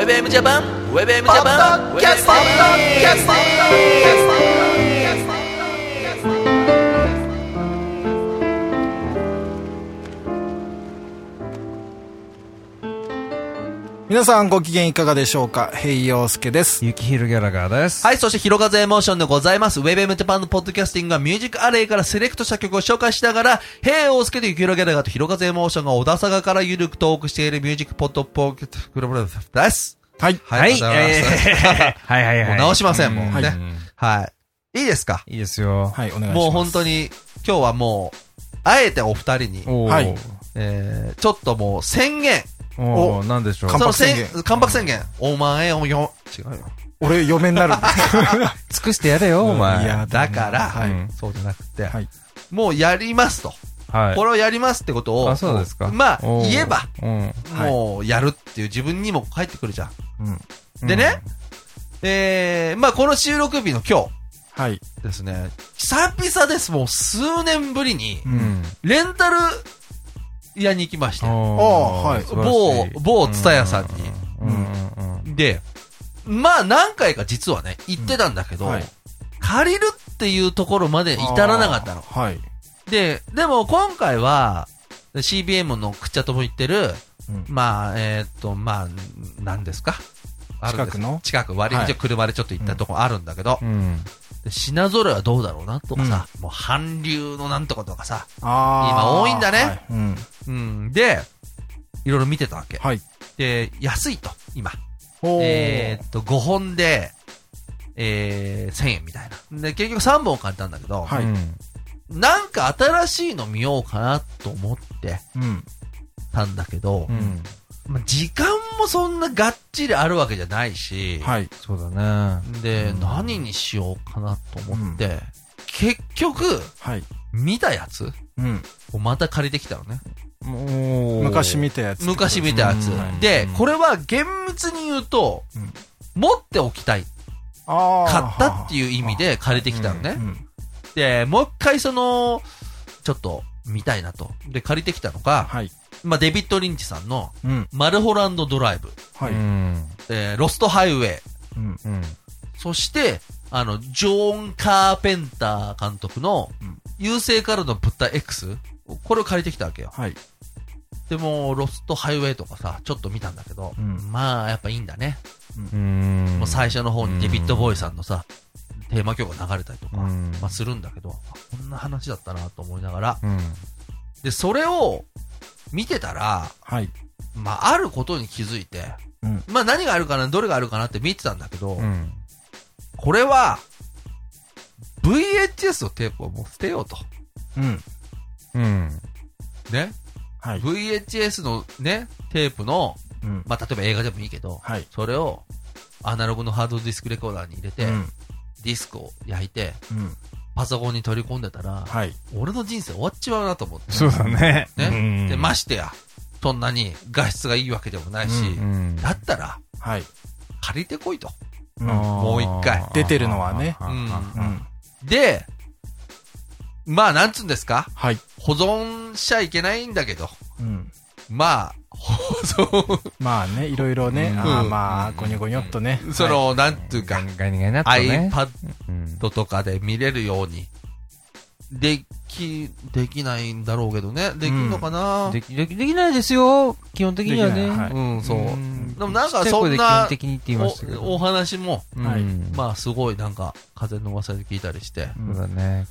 ェブエムジャパンウェ皆さんご機嫌いかがでしょうか？平洋介です。ゆきひるギャラガーです。はい、そして、ひろかぜエモーションでございます。ウェブエムジャパンのポッドキャスティングはミュージックアレイからセレクトした曲を紹介しながら、平洋介とゆきひろギャラガーとひろかぜエモーションが小田坂からゆるくトークしているミュージックポッドポッドキャストクラブです。はい。はい、はい、はいはいはい。もう直しませんもうはいねはい。いいですか？いいですよ。はい、お願いします。もう本当に、今日はもう、あえてお二人に、えー、ちょっともう宣言。おーなんでしょう？関白宣言その関白宣言。お前をよ、違うよ。俺、嫁になる。尽くしてやれよ、お前。いやだから、はいうんそうじゃなくて、はいもうやりますと。はい。これをやりますってことを、あ、そうですか。まあ、言えば、うん。はいもうやるっていう自分にも返ってくるじゃん。うん。でね、えー、まあこの収録日の今はい。日ですね、久々です、もう数年ぶりに。うん。レンタル屋に行きました。はい。某、某ツタヤさんに。で、まあ何回か実はね、行ってたんだけど、はい。借りるっていうところまで至らなかったの。はい。で、でも今回は、CBM のくっちゃとも言ってる、うん。まあ、えーっと、まあ、何ですか？あるんです。近くの？近く、割りはい。道車でちょっと行ったとこあるんだけど、うん。で品揃えはどうだろうなとかさ、もう韓流のなんとかとかさ、今多いんだねはいうん。うん、で、いろいろ見てたわけ。はい。で、安いと、今。えーっと、5本で、えー、1000円みたいな。で、結局3本借りたんだけど、はいうんなんか新しいの見ようかなと思ってうん。たんだけど、うん。まあ、時間もそんながっちりあるわけじゃないし、はい。そうだね。で、うん何にしようかなと思って、結局、はい。見たやつ？うん。をまた借りてきたのね。もう昔見たやつ。昔見たやつうん。でうん、これは厳密に言うと、うん持っておきたい。あ買ったっていいう意味で借りてきたのね。うん。で、もう一回その、ちょっと見たいなと。で、借りてきたのが、はい。まあ、デビッド・リンチさんの、うん。マルホランド・ドライブ、はい。うん。えーロスト・ハイウェイ、うん。うん。そして、あの、ジョーン・カーペンター監督のうん、優勢からの物体 X、これを借りてきたわけよ。はい。でも、ロスト・ハイウェイとかさ、ちょっと見たんだけど、うんまあ、やっぱいいんだね。うん。もう最初の方にデビッド・ボーイさんのさ、テーマ曲が流れたりとか、うんまあするんだけど、あこんな話だったなと思いながら、うん。で、それを見てたら、はい。まあ、あることに気づいて、うん。まあ何があるかな、どれがあるかなって見てたんだけど、うん。これは、VHS のテープをもう捨てようと。うん。うん。ね。はい。VHS のね、テープの、うん。まあ例えば映画でもいいけど、はい。それをアナログのハードディスクレコーダーに入れて、うん。ディスクを焼いて、うん。パソコンに取り込んでたら、はい。俺の人生終わっちまうなと思って。そうだね。ねうんで、ましてや、そんなに画質がいいわけでもないし、うん。だったら、はい。借りてこいと。うん。もう一回出てるのはねうんうん。で、まあ、なんつうんですか？はい。保存しちゃいけないんだけど、うん。まあ、まあね、いろいろね、うんあーまあ、ごにょごにょっとね。その、なんていうかガ、ニガニとね。iPad うんとかで見れるように、でき、できないんだろうけどね。できんのかな、でき、できできないですよ。基本的にはね。うん、そう。んでもなんかそんな基本的にって言いましたけど。おお話も、まあ、すごいなんか、風の噂で聞いたりして。そうだね。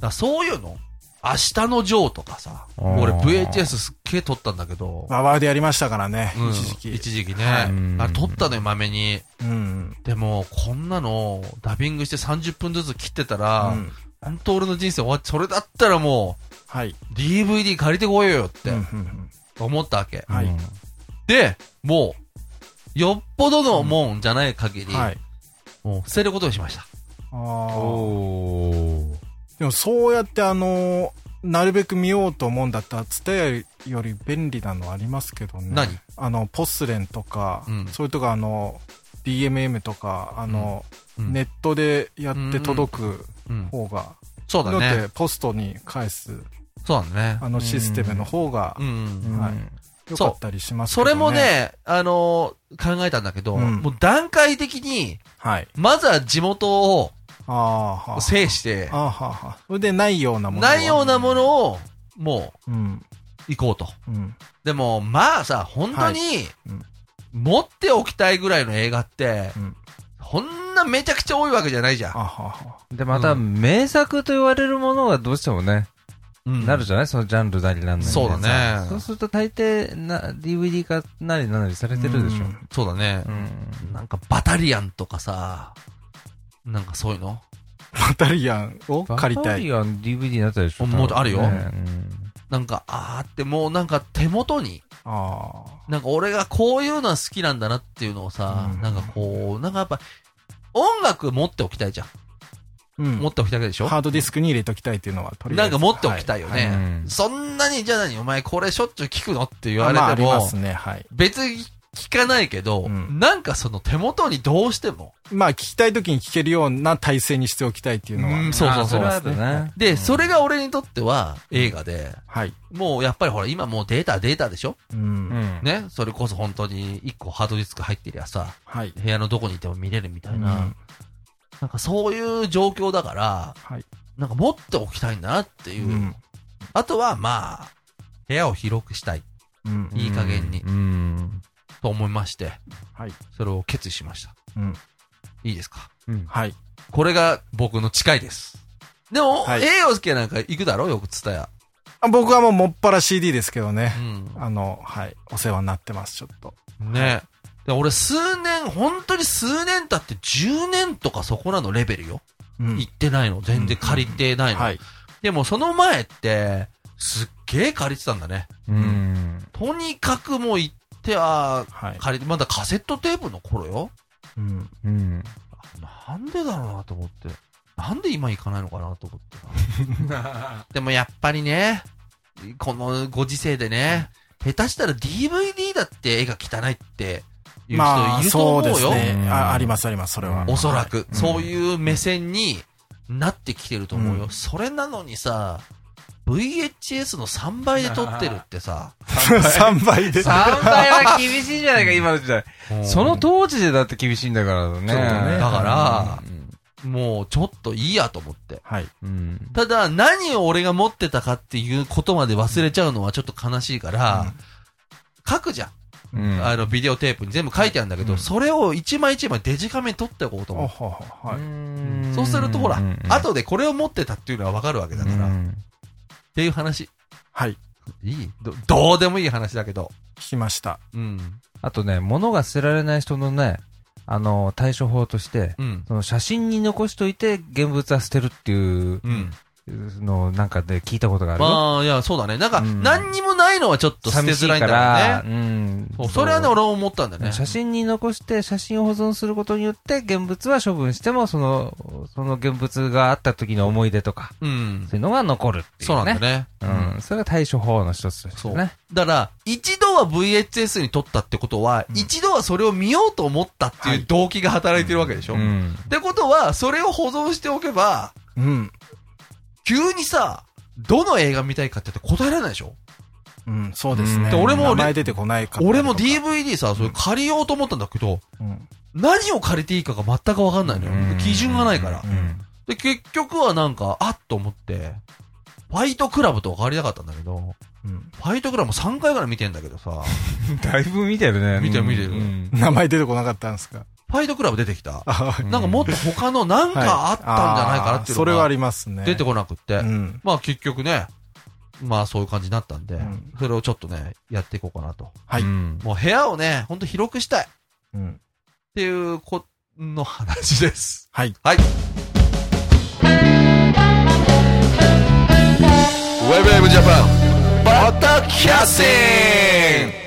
らそういうの？明日のジョーとかさ、俺 VHS すっげえ撮ったんだけど、ババーでやりましたからね、うん一時期。一時期ね。はいうんあれ撮ったのよ、まめに。うん。でも、こんなの、ダビングして30分ずつ切ってたら、うん本当俺の人生終わっそれだったらもはい。う、DVD 借りてこいよっうんてうん思ったわけ。はいうんで、もう、よっぽどのもんじゃない限り、うんはい。もう捨てることにしました。あーおー。でもそうやってあのーなるべく見ようと思うんだったら、ツタヤより便利なのありますけどね。何？あの、ポスレンとか、うんそれとかあの、DMM とか、あの、うんネットでやって届くうん。方が、そうだね。だってポストに返す、そうだね。あのシステムの方がう、ん。はい良かったりしますけそどね。れもね、あのー考えたんだけど、うんもう段階的に、はい。まずは地元をああ、はあ。制してあ、あ、はあ、はあ。それでないようなものは。ないようなものを、もう行こうと。うん。でも、まあさ、本当にうん、持っておきたいぐらいの映画ってうん、こんなめちゃくちゃ多いわけじゃないじゃんで、また、名作と言われるものがどうしてもね、うんなるじゃない？そのジャンルなりなんなりそうだねそうすると大抵、な、DVD 化なりなんなりされてるでしょ。うんそうだねう。ん。なんか、バタリアンとかさ、なんかそういうの？あ。バタリアンを借りたい。バタリアン DVD になったでしょ？もうあるよねうんなんか、あーってもうなんか手元に、あなんか俺がこういうのは好きなんだなっていうのをさ、うんなんかこう、なんかやっぱ、音楽持っておきたいじゃん。あ。うん。持っておきたいでしょ？ハードディスクに入れときたいっていうのはとりあえずなんか持っておきたいよね。はいうんそんなに、じゃあ何？お前これしょっちゅう聞くのって言われまあ、あても、りますね、はい。別に聞かないけど、うんなんかその手元にどうしても。まあ、聞きたい時に聞けるような体制にしておきたいっていうのは。うんそうそうそうあれはあるね。で、それが俺にとっては映画で、はい。もうやっぱりほら、今もうデータデータでしょ？う。うんん。ね？それこそ本当に1個ハードディスク入ってりゃさ、はい。部屋のどこにいても見れるみたいな、うんなんかそういう状況だから、はい。なんか持っておきたいんだなっていう。うん。あとはまあ、部屋を広くしたいうん。いい加減にうん。と思いまして、はい。それを決意しました。うん。いいですか？うん。はい。これが僕の誓いです。でも、はい栄養介なんか行くだろよくツタヤ。あ僕はもうもっぱら CD ですけどねう。ん。あの、はい。お世話になってます、ちょっと。ね。で俺数年、本当に数年経って10年とかそこらのレベルよ。うん行ってないの。全然借りてないの。はい。でもその前って、すっげえ借りてたんだね。うん。とにかくもう行っては、はい。借りて、まだカセットテープの頃よ。うん。うん。なんでだろうなと思って。なんで今行かないのかなと思って。でもやっぱりね、このご時世でね、下手したら DVD だって絵が汚いっていうまあ、人いるとそう思うよ。ですね。うんああります、あります、それは。おそらく、はいそういう目線になってきてると思うよ。うんそれなのにさ、VHS の3倍で撮ってるってさ、3倍で。3倍は厳しいんじゃないか、今の時代。その当時でだって厳しいんだからね。そうだねだからうん、もうちょっといいやと思って。はい。うん。ただ、何を俺が持ってたかっていうことまで忘れちゃうのはちょっと悲しいから、書くじゃん。うん。あの、ビデオテープに全部書いてあるんだけど、うんそれを一枚一枚デジカメに撮っておこうと思う。はい。んそうするとほら、うん後でこれを持ってたっていうのはわかるわけだから、っうんていう話。はい。いい？どどうでもいい話だけど。聞きました。うん。あとね、物が捨てられない人のね、あの、対処法として、うん。その写真に残しといて現物は捨てるっていううん。のをなんかで聞いたことがある？よ。まあ、いや、そうだね。なんか、うん何にもないのはちょっと捨てづらいんだよね。うん。そうそれはね、俺も思ったんだよね。写真に残して、写真を保存することによって、現物は処分しても、その、その現物があった時の思い出とか、うんそう。いうのが残るっていう、ね。そうなんだね。うん。それが対処法の一つですそう。よね。だから、一度は VHS に撮ったってことは、うん一度はそれを見ようと思ったってはいいう動機が働いてるわけでしょ、っうん。てことは、それを保存しておけば、うん。急にさ、どの映画見たいかって言って答えられないでしょ？うん、そうですね。で俺も名前出てこない俺も DVD さ、それ借りようと思ったんだけど、うん。何を借りていいかが全くわかんないのようん。基準がないからう。うん。で、結局はなんか、あっと思って、ファイトクラブとか借りたかったんだけど、うん。ファイトクラブも3回ぐらい見てんだけどさ、だいぶ見てるね。見てる見てるうん名前出てこなかったんですかファイトクラブ出てきた。なんかもっと他のなんかあったんじゃないかなっていうのがそれはありますね。出てこなくって。うん。まあ結局ね、まあそういう感じになったんでうん、それをちょっとね、やっていこうかなと。はい。うんもう部屋をね、ほんと広くしたいっうん。ていうこの話です。はい。はい。ウェブウェブジャパン、バタキャッシング